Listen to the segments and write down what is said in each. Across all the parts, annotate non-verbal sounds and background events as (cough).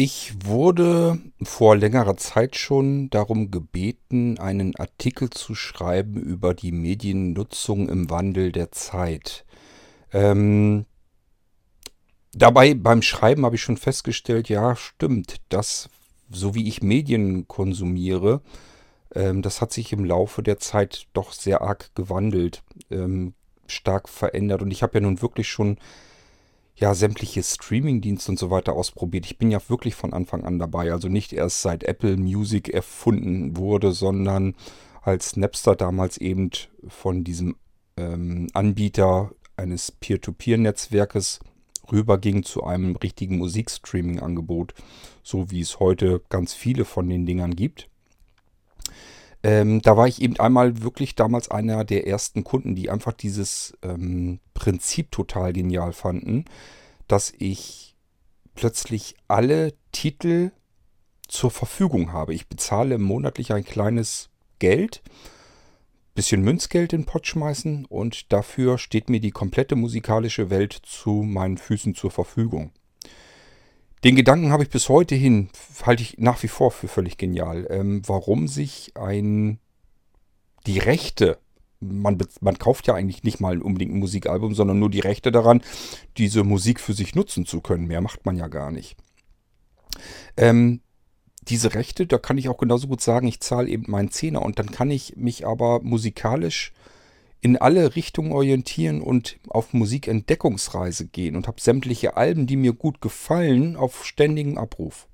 Ich wurde vor längerer Zeit schon darum gebeten, einen Artikel zu schreiben über die Mediennutzung im Wandel der Zeit. Ähm, dabei beim Schreiben habe ich schon festgestellt, ja, stimmt, das, so wie ich Medien konsumiere, ähm, das hat sich im Laufe der Zeit doch sehr arg gewandelt, ähm, stark verändert. Und ich habe ja nun wirklich schon ja, sämtliche Streaming-Dienste und so weiter ausprobiert. Ich bin ja wirklich von Anfang an dabei. Also nicht erst seit Apple Music erfunden wurde, sondern als Napster damals eben von diesem ähm, Anbieter eines Peer-to-Peer-Netzwerkes rüberging zu einem richtigen Musikstreaming-Angebot, so wie es heute ganz viele von den Dingern gibt. Ähm, da war ich eben einmal wirklich damals einer der ersten Kunden, die einfach dieses ähm, Prinzip total genial fanden, dass ich plötzlich alle Titel zur Verfügung habe. Ich bezahle monatlich ein kleines Geld, bisschen Münzgeld in den Pott schmeißen und dafür steht mir die komplette musikalische Welt zu meinen Füßen zur Verfügung. Den Gedanken habe ich bis heute hin, halte ich nach wie vor für völlig genial. Ähm, warum sich ein die Rechte, man, man kauft ja eigentlich nicht mal unbedingt ein Musikalbum, sondern nur die Rechte daran, diese Musik für sich nutzen zu können. Mehr macht man ja gar nicht. Ähm, diese Rechte, da kann ich auch genauso gut sagen, ich zahle eben meinen Zehner und dann kann ich mich aber musikalisch in alle Richtungen orientieren und auf Musikentdeckungsreise gehen und habe sämtliche Alben, die mir gut gefallen, auf ständigen Abruf.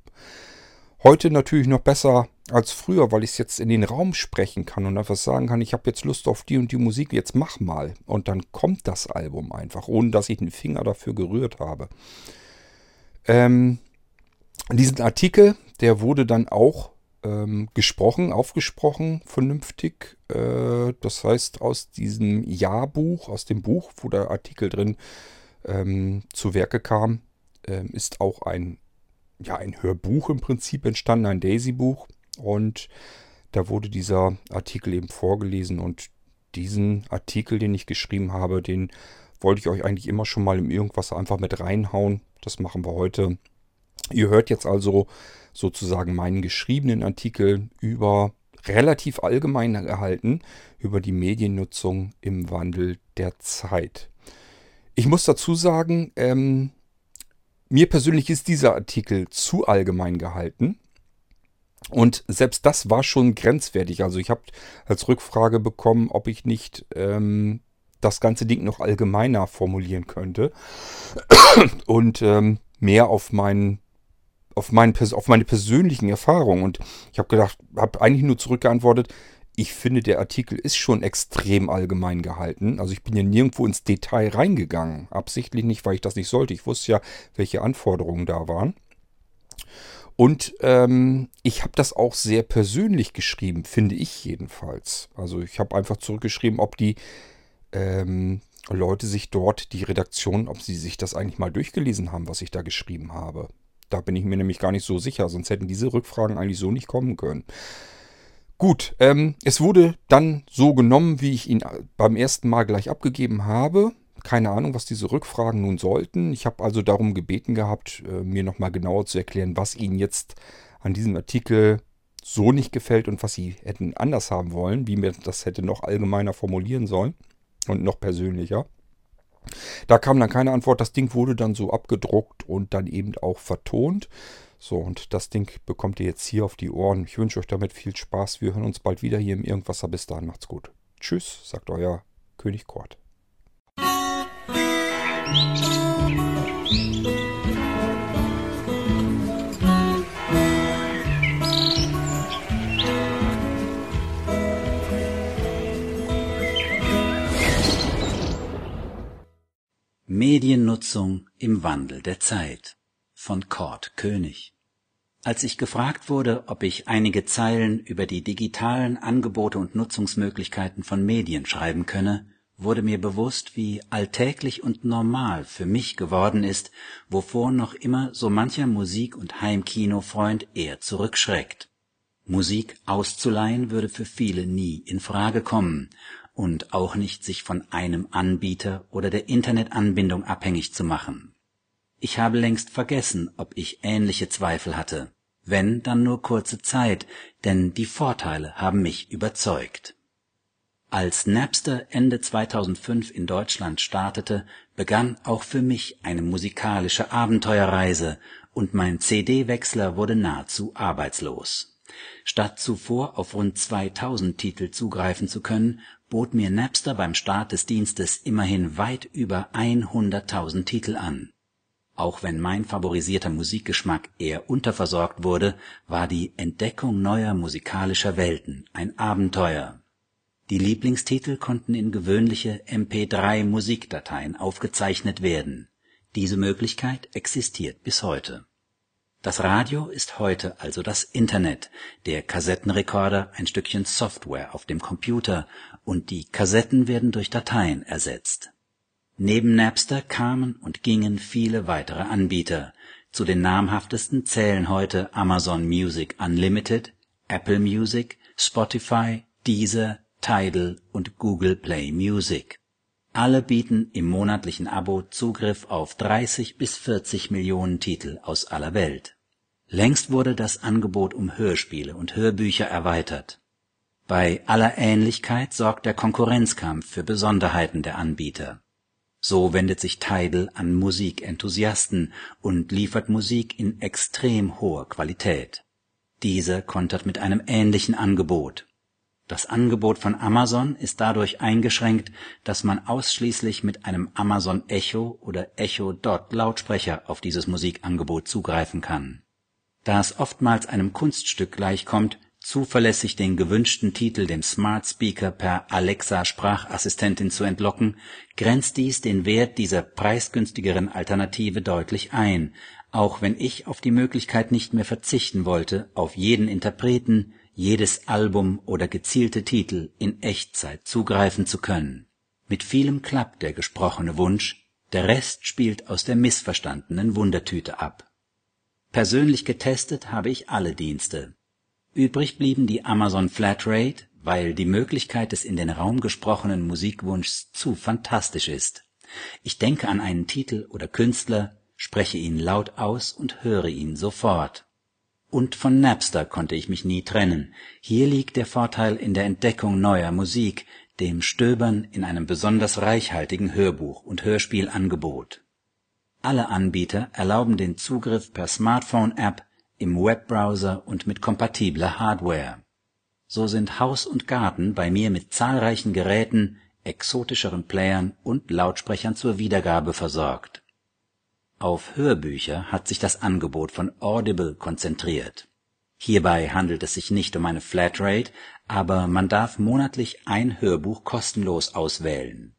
Heute natürlich noch besser als früher, weil ich es jetzt in den Raum sprechen kann und einfach sagen kann, ich habe jetzt Lust auf die und die Musik, jetzt mach mal. Und dann kommt das Album einfach, ohne dass ich den Finger dafür gerührt habe. Ähm, diesen Artikel, der wurde dann auch ähm, gesprochen, aufgesprochen, vernünftig. Äh, das heißt, aus diesem Jahrbuch, aus dem Buch, wo der Artikel drin ähm, zu Werke kam, ähm, ist auch ein, ja, ein Hörbuch im Prinzip entstanden, ein Daisy-Buch. Und da wurde dieser Artikel eben vorgelesen und diesen Artikel, den ich geschrieben habe, den wollte ich euch eigentlich immer schon mal im Irgendwas einfach mit reinhauen. Das machen wir heute. Ihr hört jetzt also sozusagen meinen geschriebenen Artikel über relativ allgemein gehalten über die Mediennutzung im Wandel der Zeit. Ich muss dazu sagen, ähm, mir persönlich ist dieser Artikel zu allgemein gehalten. Und selbst das war schon grenzwertig. Also ich habe als Rückfrage bekommen, ob ich nicht ähm, das ganze Ding noch allgemeiner formulieren könnte (coughs) und ähm, mehr auf meinen auf, mein, auf meine persönlichen Erfahrungen. Und ich habe gedacht, habe eigentlich nur zurückgeantwortet, ich finde, der Artikel ist schon extrem allgemein gehalten. Also ich bin ja nirgendwo ins Detail reingegangen. Absichtlich nicht, weil ich das nicht sollte. Ich wusste ja, welche Anforderungen da waren. Und ähm, ich habe das auch sehr persönlich geschrieben, finde ich jedenfalls. Also ich habe einfach zurückgeschrieben, ob die ähm, Leute sich dort, die Redaktion, ob sie sich das eigentlich mal durchgelesen haben, was ich da geschrieben habe. Da bin ich mir nämlich gar nicht so sicher, sonst hätten diese Rückfragen eigentlich so nicht kommen können. Gut, ähm, es wurde dann so genommen, wie ich ihn beim ersten Mal gleich abgegeben habe. Keine Ahnung, was diese Rückfragen nun sollten. Ich habe also darum gebeten gehabt, äh, mir nochmal genauer zu erklären, was Ihnen jetzt an diesem Artikel so nicht gefällt und was Sie hätten anders haben wollen, wie mir das hätte noch allgemeiner formulieren sollen und noch persönlicher. Da kam dann keine Antwort. Das Ding wurde dann so abgedruckt und dann eben auch vertont. So, und das Ding bekommt ihr jetzt hier auf die Ohren. Ich wünsche euch damit viel Spaß. Wir hören uns bald wieder hier im Irgendwasser. Bis dahin macht's gut. Tschüss, sagt euer König Kort. Mediennutzung im Wandel der Zeit von Kurt König. Als ich gefragt wurde, ob ich einige Zeilen über die digitalen Angebote und Nutzungsmöglichkeiten von Medien schreiben könne, wurde mir bewusst, wie alltäglich und normal für mich geworden ist, wovor noch immer so mancher Musik- und Heimkinofreund eher zurückschreckt. Musik auszuleihen würde für viele nie in Frage kommen, und auch nicht sich von einem Anbieter oder der Internetanbindung abhängig zu machen. ich habe längst vergessen, ob ich ähnliche Zweifel hatte. Wenn, dann nur kurze Zeit, denn die Vorteile haben mich überzeugt. Als Napster Ende 2005 in Deutschland startete, begann auch für mich eine musikalische Abenteuerreise und mein CD-Wechsler wurde nahezu arbeitslos. Statt zuvor auf rund 2000 Titel zugreifen zu können, bot mir Napster beim Start des Dienstes immerhin weit über 100.000 Titel an. Auch wenn mein favorisierter Musikgeschmack eher unterversorgt wurde, war die Entdeckung neuer musikalischer Welten ein Abenteuer die Lieblingstitel konnten in gewöhnliche MP3-Musikdateien aufgezeichnet werden. Diese Möglichkeit existiert bis heute. Das Radio ist heute also das Internet, der Kassettenrekorder ein Stückchen Software auf dem Computer und die Kassetten werden durch Dateien ersetzt. Neben Napster kamen und gingen viele weitere Anbieter. Zu den namhaftesten zählen heute Amazon Music Unlimited, Apple Music, Spotify, Deezer, Tidal und Google Play Music. Alle bieten im monatlichen Abo Zugriff auf 30 bis 40 Millionen Titel aus aller Welt. Längst wurde das Angebot um Hörspiele und Hörbücher erweitert. Bei aller Ähnlichkeit sorgt der Konkurrenzkampf für Besonderheiten der Anbieter. So wendet sich Tidal an Musikenthusiasten und liefert Musik in extrem hoher Qualität. Dieser kontert mit einem ähnlichen Angebot das Angebot von Amazon ist dadurch eingeschränkt, dass man ausschließlich mit einem Amazon Echo oder Echo Dot Lautsprecher auf dieses Musikangebot zugreifen kann. Da es oftmals einem Kunststück gleichkommt, zuverlässig den gewünschten Titel dem Smart Speaker per Alexa Sprachassistentin zu entlocken, grenzt dies den Wert dieser preisgünstigeren Alternative deutlich ein, auch wenn ich auf die Möglichkeit nicht mehr verzichten wollte, auf jeden Interpreten jedes Album oder gezielte Titel in Echtzeit zugreifen zu können. Mit vielem klappt der gesprochene Wunsch, der Rest spielt aus der missverstandenen Wundertüte ab. Persönlich getestet habe ich alle Dienste. Übrig blieben die Amazon Flatrate, weil die Möglichkeit des in den Raum gesprochenen Musikwunschs zu fantastisch ist. Ich denke an einen Titel oder Künstler, spreche ihn laut aus und höre ihn sofort und von Napster konnte ich mich nie trennen. Hier liegt der Vorteil in der Entdeckung neuer Musik, dem Stöbern in einem besonders reichhaltigen Hörbuch und Hörspielangebot. Alle Anbieter erlauben den Zugriff per Smartphone-App, im Webbrowser und mit kompatibler Hardware. So sind Haus und Garten bei mir mit zahlreichen Geräten, exotischeren Playern und Lautsprechern zur Wiedergabe versorgt auf Hörbücher hat sich das Angebot von Audible konzentriert. Hierbei handelt es sich nicht um eine Flatrate, aber man darf monatlich ein Hörbuch kostenlos auswählen.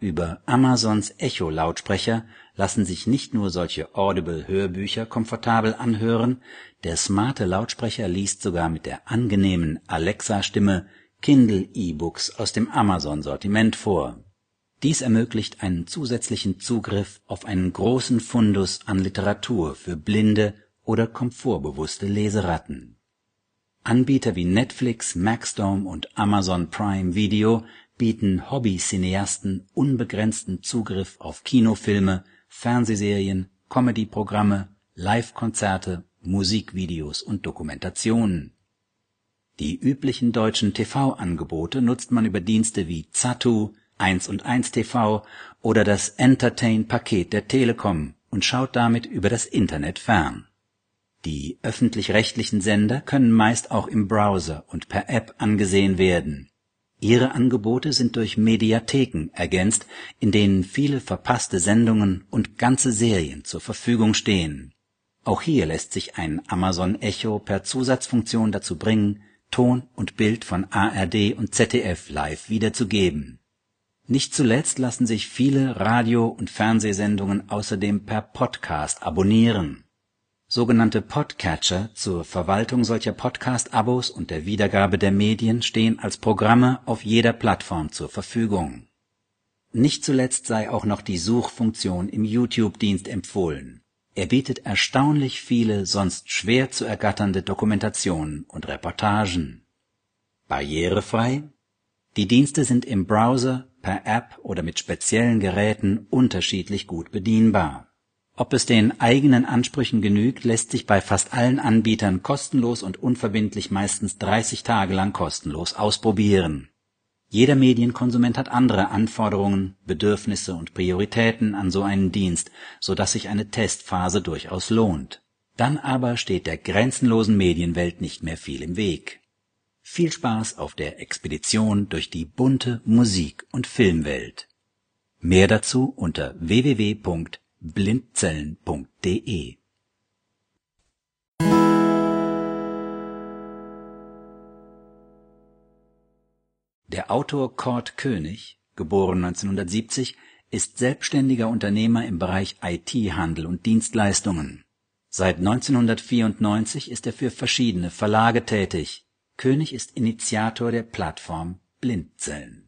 Über Amazons Echo-Lautsprecher lassen sich nicht nur solche Audible-Hörbücher komfortabel anhören, der smarte Lautsprecher liest sogar mit der angenehmen Alexa-Stimme Kindle-E-Books aus dem Amazon-Sortiment vor dies ermöglicht einen zusätzlichen Zugriff auf einen großen Fundus an Literatur für blinde oder komfortbewusste Leseratten. Anbieter wie Netflix, Maxdome und Amazon Prime Video bieten Hobby-Cineasten unbegrenzten Zugriff auf Kinofilme, Fernsehserien, Comedy-Programme, Live-Konzerte, Musikvideos und Dokumentationen. Die üblichen deutschen TV-Angebote nutzt man über Dienste wie Zatu 1 und 1 TV oder das Entertain-Paket der Telekom und schaut damit über das Internet fern. Die öffentlich-rechtlichen Sender können meist auch im Browser und per App angesehen werden. Ihre Angebote sind durch Mediatheken ergänzt, in denen viele verpasste Sendungen und ganze Serien zur Verfügung stehen. Auch hier lässt sich ein Amazon Echo per Zusatzfunktion dazu bringen, Ton und Bild von ARD und ZDF live wiederzugeben nicht zuletzt lassen sich viele Radio- und Fernsehsendungen außerdem per Podcast abonnieren. Sogenannte Podcatcher zur Verwaltung solcher Podcast-Abos und der Wiedergabe der Medien stehen als Programme auf jeder Plattform zur Verfügung. Nicht zuletzt sei auch noch die Suchfunktion im YouTube-Dienst empfohlen. Er bietet erstaunlich viele sonst schwer zu ergatternde Dokumentationen und Reportagen. Barrierefrei? Die Dienste sind im Browser per App oder mit speziellen Geräten unterschiedlich gut bedienbar. Ob es den eigenen Ansprüchen genügt, lässt sich bei fast allen Anbietern kostenlos und unverbindlich meistens 30 Tage lang kostenlos ausprobieren. Jeder Medienkonsument hat andere Anforderungen, Bedürfnisse und Prioritäten an so einen Dienst, so dass sich eine Testphase durchaus lohnt. Dann aber steht der grenzenlosen Medienwelt nicht mehr viel im Weg. Viel Spaß auf der Expedition durch die bunte Musik- und Filmwelt. Mehr dazu unter www.blindzellen.de Der Autor Kurt König, geboren 1970, ist selbstständiger Unternehmer im Bereich IT-Handel und Dienstleistungen. Seit 1994 ist er für verschiedene Verlage tätig. König ist Initiator der Plattform Blindzellen